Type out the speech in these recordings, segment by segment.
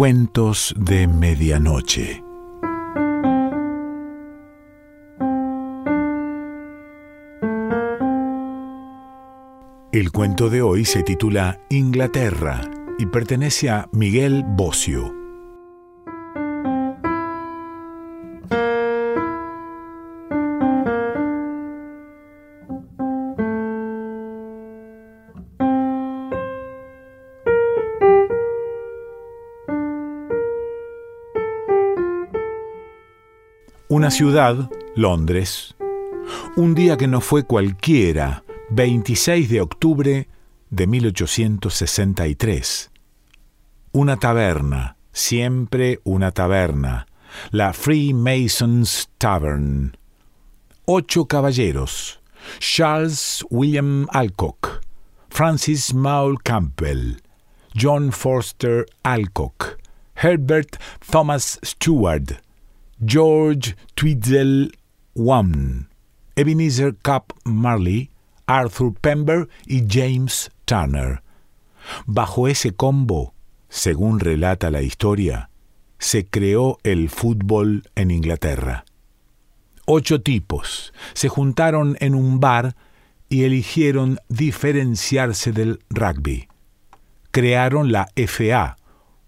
Cuentos de Medianoche. El cuento de hoy se titula Inglaterra y pertenece a Miguel Bocio. Una ciudad, Londres. Un día que no fue cualquiera, 26 de octubre de 1863. Una taberna, siempre una taberna, la Freemasons Tavern. Ocho caballeros, Charles William Alcock, Francis Maule Campbell, John Forster Alcock, Herbert Thomas Stewart, George Tweedle Wan, Ebenezer Cup Marley, Arthur Pember y James Turner. Bajo ese combo, según relata la historia, se creó el fútbol en Inglaterra. Ocho tipos se juntaron en un bar y eligieron diferenciarse del rugby. Crearon la FA,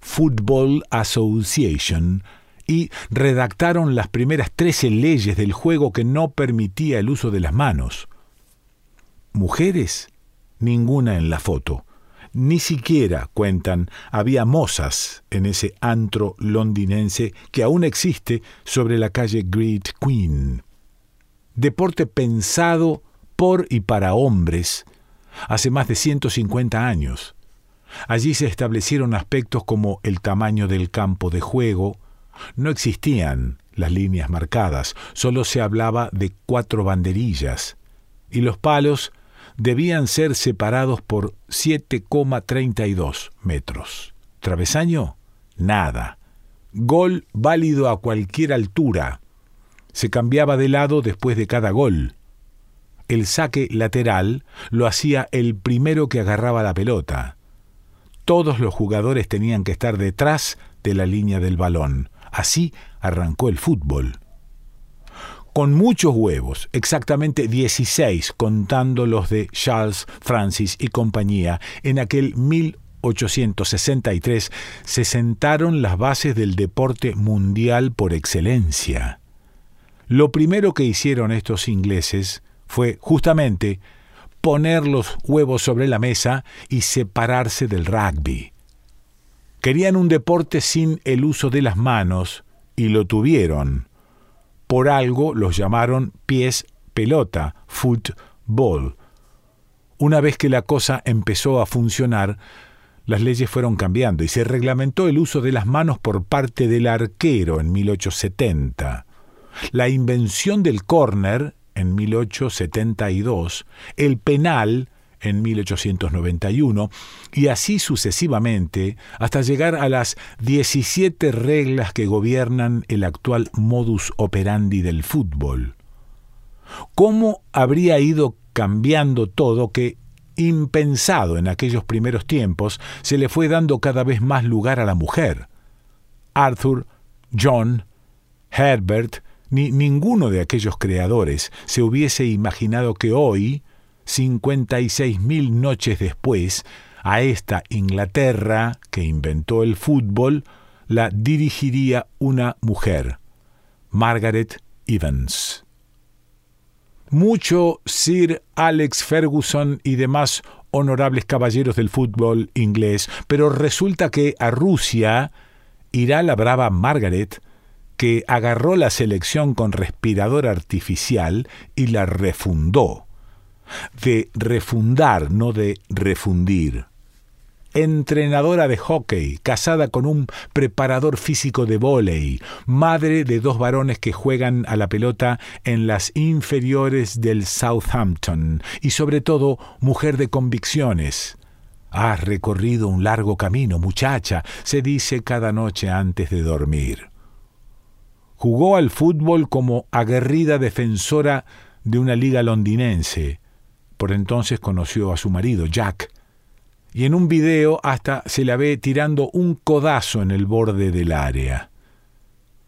Football Association, y redactaron las primeras trece leyes del juego que no permitía el uso de las manos. Mujeres, ninguna en la foto. Ni siquiera, cuentan, había mozas en ese antro londinense que aún existe sobre la calle Great Queen. Deporte pensado por y para hombres hace más de 150 años. Allí se establecieron aspectos como el tamaño del campo de juego, no existían las líneas marcadas, solo se hablaba de cuatro banderillas, y los palos debían ser separados por 7,32 metros. Travesaño, nada. Gol válido a cualquier altura. Se cambiaba de lado después de cada gol. El saque lateral lo hacía el primero que agarraba la pelota. Todos los jugadores tenían que estar detrás de la línea del balón. Así arrancó el fútbol. Con muchos huevos, exactamente 16 contando los de Charles Francis y compañía, en aquel 1863 se sentaron las bases del deporte mundial por excelencia. Lo primero que hicieron estos ingleses fue justamente poner los huevos sobre la mesa y separarse del rugby. Querían un deporte sin el uso de las manos y lo tuvieron. Por algo los llamaron pies pelota, football. Una vez que la cosa empezó a funcionar, las leyes fueron cambiando y se reglamentó el uso de las manos por parte del arquero en 1870. La invención del córner en 1872, el penal en 1891, y así sucesivamente hasta llegar a las 17 reglas que gobiernan el actual modus operandi del fútbol. ¿Cómo habría ido cambiando todo que, impensado en aquellos primeros tiempos, se le fue dando cada vez más lugar a la mujer? Arthur, John, Herbert, ni ninguno de aquellos creadores se hubiese imaginado que hoy, 56.000 noches después, a esta Inglaterra que inventó el fútbol, la dirigiría una mujer, Margaret Evans. Mucho Sir Alex Ferguson y demás honorables caballeros del fútbol inglés, pero resulta que a Rusia irá la brava Margaret, que agarró la selección con respirador artificial y la refundó de refundar, no de refundir. Entrenadora de hockey, casada con un preparador físico de vóley, madre de dos varones que juegan a la pelota en las inferiores del Southampton y sobre todo mujer de convicciones. Has recorrido un largo camino, muchacha, se dice cada noche antes de dormir. Jugó al fútbol como aguerrida defensora de una liga londinense, por entonces conoció a su marido, Jack, y en un video hasta se la ve tirando un codazo en el borde del área.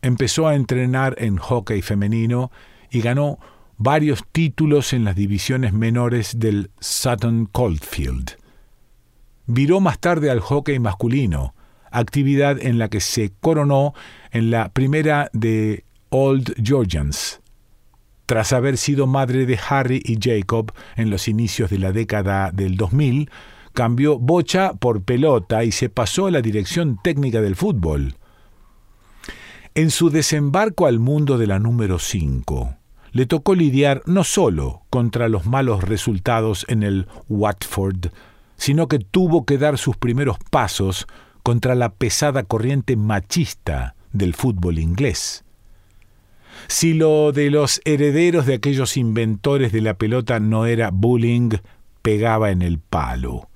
Empezó a entrenar en hockey femenino y ganó varios títulos en las divisiones menores del Sutton Coldfield. Viró más tarde al hockey masculino, actividad en la que se coronó en la primera de Old Georgians, tras haber sido madre de Harry y Jacob en los inicios de la década del 2000, cambió bocha por pelota y se pasó a la dirección técnica del fútbol. En su desembarco al mundo de la número 5, le tocó lidiar no solo contra los malos resultados en el Watford, sino que tuvo que dar sus primeros pasos contra la pesada corriente machista del fútbol inglés. Si lo de los herederos de aquellos inventores de la pelota no era bullying, pegaba en el palo.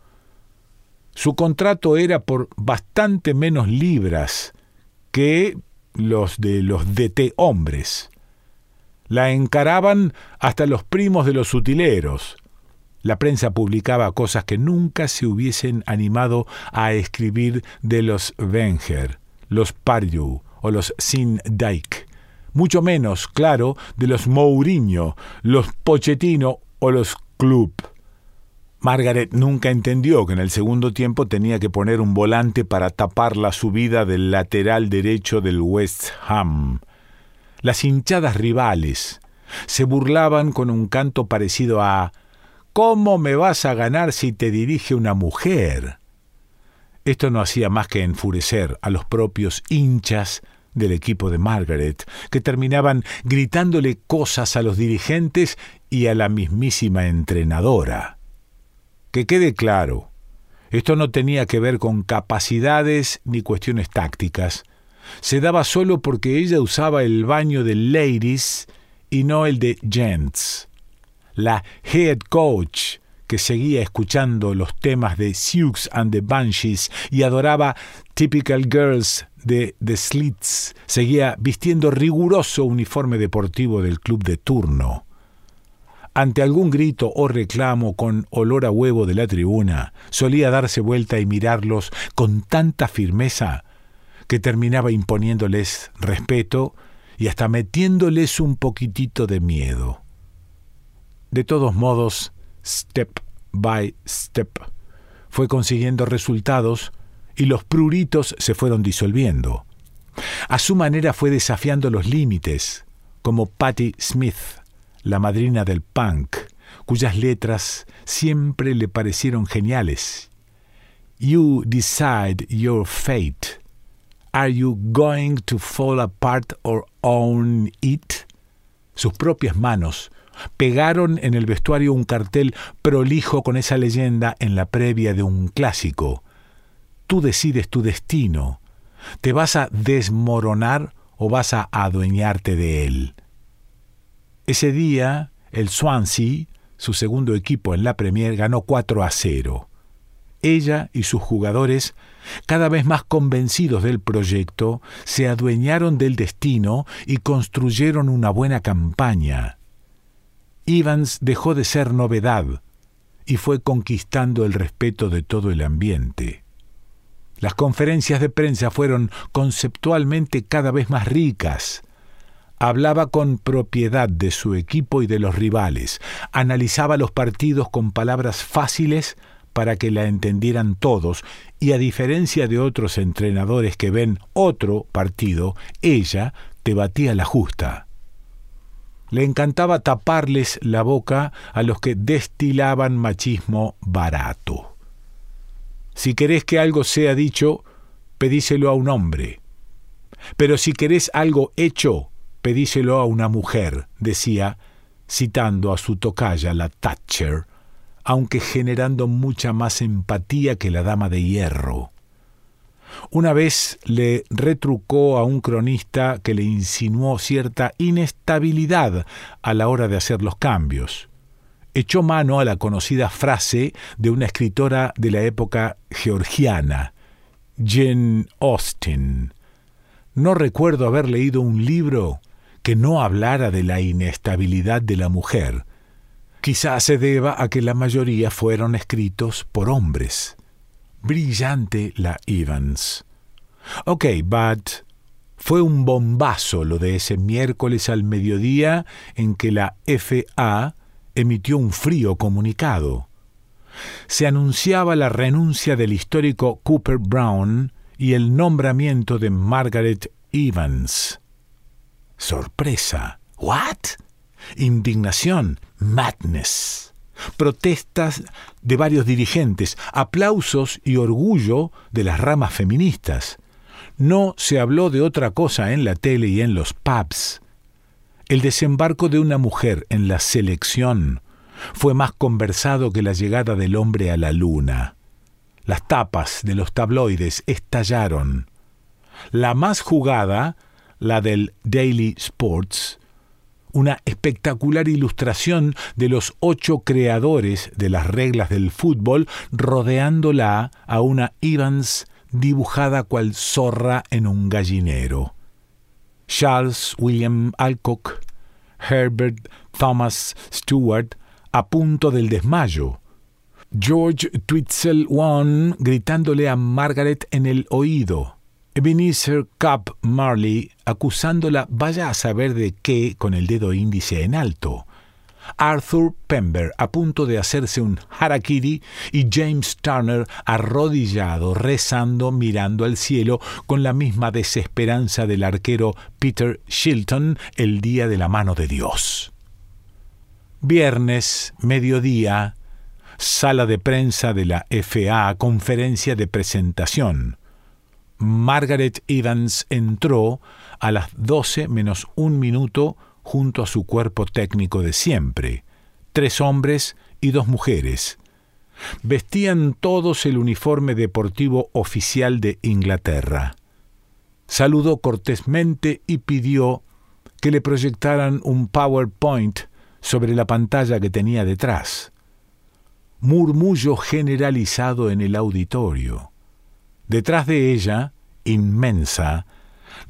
Su contrato era por bastante menos libras que los de los DT hombres. La encaraban hasta los primos de los utileros. La prensa publicaba cosas que nunca se hubiesen animado a escribir de los Wenger, los Pardew o los Sin Dyke mucho menos, claro, de los Mourinho, los Pochettino o los Club. Margaret nunca entendió que en el segundo tiempo tenía que poner un volante para tapar la subida del lateral derecho del West Ham. Las hinchadas rivales se burlaban con un canto parecido a ¿Cómo me vas a ganar si te dirige una mujer? Esto no hacía más que enfurecer a los propios hinchas del equipo de Margaret, que terminaban gritándole cosas a los dirigentes y a la mismísima entrenadora. Que quede claro, esto no tenía que ver con capacidades ni cuestiones tácticas. Se daba solo porque ella usaba el baño de ladies y no el de gents. La head coach, que seguía escuchando los temas de Sioux and the Banshees y adoraba Typical Girls de The Slits seguía vistiendo riguroso uniforme deportivo del club de turno. Ante algún grito o reclamo con olor a huevo de la tribuna, solía darse vuelta y mirarlos con tanta firmeza que terminaba imponiéndoles respeto y hasta metiéndoles un poquitito de miedo. De todos modos, step by step, fue consiguiendo resultados y los pruritos se fueron disolviendo. A su manera fue desafiando los límites, como Patti Smith, la madrina del punk, cuyas letras siempre le parecieron geniales. You decide your fate. Are you going to fall apart or own it? Sus propias manos pegaron en el vestuario un cartel prolijo con esa leyenda en la previa de un clásico, Tú decides tu destino. ¿Te vas a desmoronar o vas a adueñarte de él? Ese día, el Swansea, su segundo equipo en la Premier, ganó 4 a 0. Ella y sus jugadores, cada vez más convencidos del proyecto, se adueñaron del destino y construyeron una buena campaña. Evans dejó de ser novedad y fue conquistando el respeto de todo el ambiente. Las conferencias de prensa fueron conceptualmente cada vez más ricas. Hablaba con propiedad de su equipo y de los rivales, analizaba los partidos con palabras fáciles para que la entendieran todos, y a diferencia de otros entrenadores que ven otro partido, ella te batía la justa. Le encantaba taparles la boca a los que destilaban machismo barato. Si querés que algo sea dicho, pedíselo a un hombre. Pero si querés algo hecho, pedíselo a una mujer, decía, citando a su tocaya, la Thatcher, aunque generando mucha más empatía que la dama de hierro. Una vez le retrucó a un cronista que le insinuó cierta inestabilidad a la hora de hacer los cambios echó mano a la conocida frase de una escritora de la época georgiana, Jane Austen. No recuerdo haber leído un libro que no hablara de la inestabilidad de la mujer. Quizás se deba a que la mayoría fueron escritos por hombres. Brillante la Evans. Ok, but fue un bombazo lo de ese miércoles al mediodía en que la FA emitió un frío comunicado. Se anunciaba la renuncia del histórico Cooper Brown y el nombramiento de Margaret Evans. Sorpresa. ¿What? Indignación. Madness. Protestas de varios dirigentes, aplausos y orgullo de las ramas feministas. No se habló de otra cosa en la tele y en los pubs. El desembarco de una mujer en la selección fue más conversado que la llegada del hombre a la luna. Las tapas de los tabloides estallaron. La más jugada, la del Daily Sports, una espectacular ilustración de los ocho creadores de las reglas del fútbol rodeándola a una Evans dibujada cual zorra en un gallinero. Charles William Alcock, Herbert Thomas Stewart, a punto del desmayo. George Twitzel One gritándole a Margaret en el oído. Ebenezer Cup Marley acusándola vaya a saber de qué con el dedo índice en alto. Arthur Pember a punto de hacerse un harakiri y James Turner arrodillado, rezando, mirando al cielo con la misma desesperanza del arquero Peter Shilton el día de la mano de Dios. Viernes, mediodía, sala de prensa de la FA, conferencia de presentación. Margaret Evans entró a las doce menos un minuto junto a su cuerpo técnico de siempre, tres hombres y dos mujeres. Vestían todos el uniforme deportivo oficial de Inglaterra. Saludó cortésmente y pidió que le proyectaran un PowerPoint sobre la pantalla que tenía detrás. Murmullo generalizado en el auditorio. Detrás de ella, inmensa,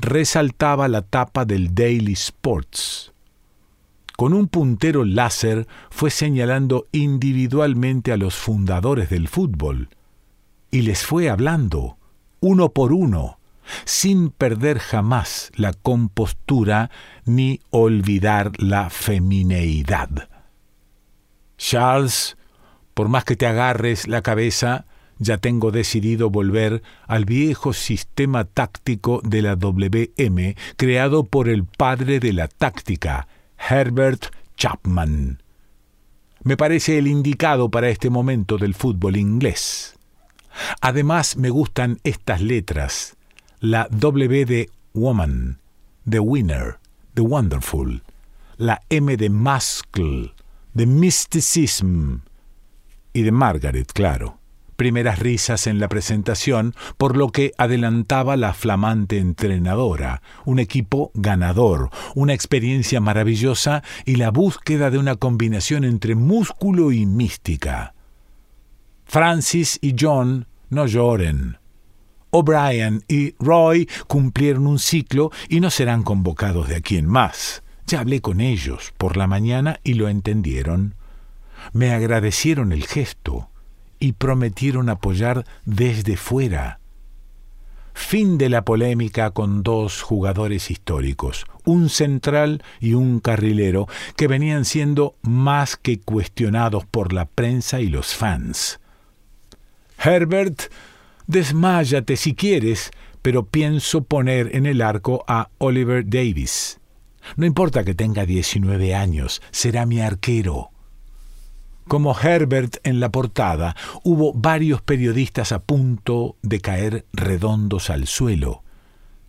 resaltaba la tapa del Daily Sports. Con un puntero láser fue señalando individualmente a los fundadores del fútbol y les fue hablando, uno por uno, sin perder jamás la compostura ni olvidar la femineidad. Charles, por más que te agarres la cabeza, ya tengo decidido volver al viejo sistema táctico de la WM creado por el padre de la táctica, Herbert Chapman. Me parece el indicado para este momento del fútbol inglés. Además me gustan estas letras, la W de Woman, de Winner, de Wonderful, la M de Muscle, de Mysticism y de Margaret, claro primeras risas en la presentación, por lo que adelantaba la flamante entrenadora, un equipo ganador, una experiencia maravillosa y la búsqueda de una combinación entre músculo y mística. Francis y John no lloren. O'Brien y Roy cumplieron un ciclo y no serán convocados de aquí en más. Ya hablé con ellos por la mañana y lo entendieron. Me agradecieron el gesto y prometieron apoyar desde fuera. Fin de la polémica con dos jugadores históricos, un central y un carrilero, que venían siendo más que cuestionados por la prensa y los fans. Herbert, desmáyate si quieres, pero pienso poner en el arco a Oliver Davis. No importa que tenga 19 años, será mi arquero. Como Herbert en la portada, hubo varios periodistas a punto de caer redondos al suelo.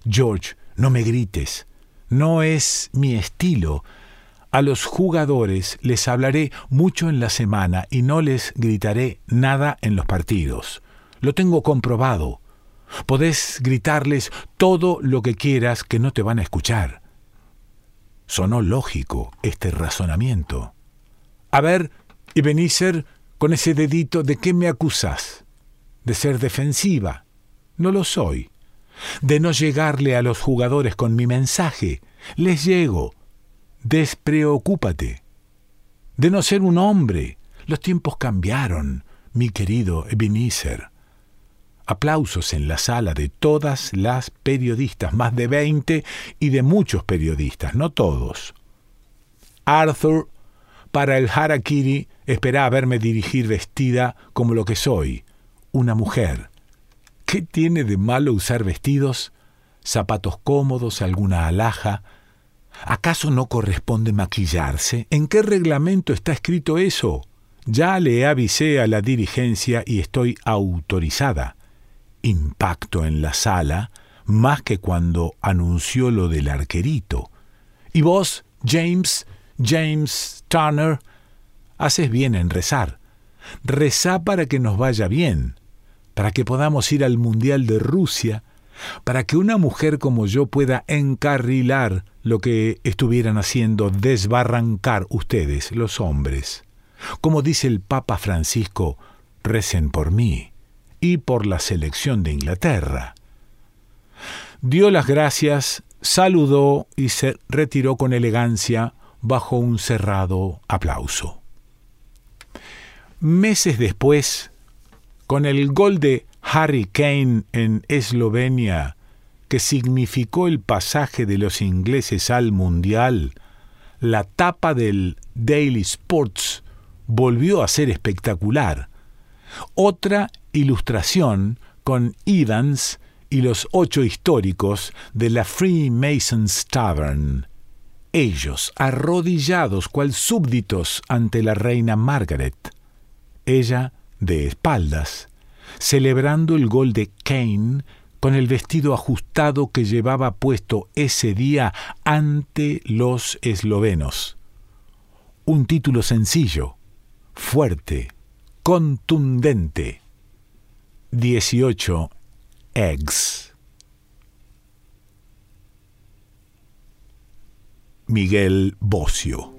George, no me grites. No es mi estilo. A los jugadores les hablaré mucho en la semana y no les gritaré nada en los partidos. Lo tengo comprobado. Podés gritarles todo lo que quieras que no te van a escuchar. Sonó lógico este razonamiento. A ver, ser con ese dedito, ¿de qué me acusás? ¿De ser defensiva? No lo soy. ¿De no llegarle a los jugadores con mi mensaje? Les llego. Despreocúpate. De no ser un hombre. Los tiempos cambiaron, mi querido Ebenezer. aplausos en la sala de todas las periodistas, más de 20 y de muchos periodistas, no todos. Arthur, para el harakiri, espera verme dirigir vestida como lo que soy, una mujer. ¿Qué tiene de malo usar vestidos? Zapatos cómodos, alguna alhaja. ¿Acaso no corresponde maquillarse? ¿En qué reglamento está escrito eso? Ya le avisé a la dirigencia y estoy autorizada. Impacto en la sala, más que cuando anunció lo del arquerito. Y vos, James, James Turner, haces bien en rezar. Rezá para que nos vaya bien, para que podamos ir al Mundial de Rusia, para que una mujer como yo pueda encarrilar lo que estuvieran haciendo desbarrancar ustedes, los hombres. Como dice el Papa Francisco, recen por mí y por la selección de Inglaterra. Dio las gracias, saludó y se retiró con elegancia bajo un cerrado aplauso. Meses después, con el gol de Harry Kane en Eslovenia, que significó el pasaje de los ingleses al Mundial, la tapa del Daily Sports volvió a ser espectacular. Otra ilustración con Evans y los ocho históricos de la Freemasons Tavern. Ellos arrodillados cual súbditos ante la reina Margaret. Ella de espaldas, celebrando el gol de Kane con el vestido ajustado que llevaba puesto ese día ante los eslovenos. Un título sencillo, fuerte, contundente. 18 eggs. Miguel Bocio.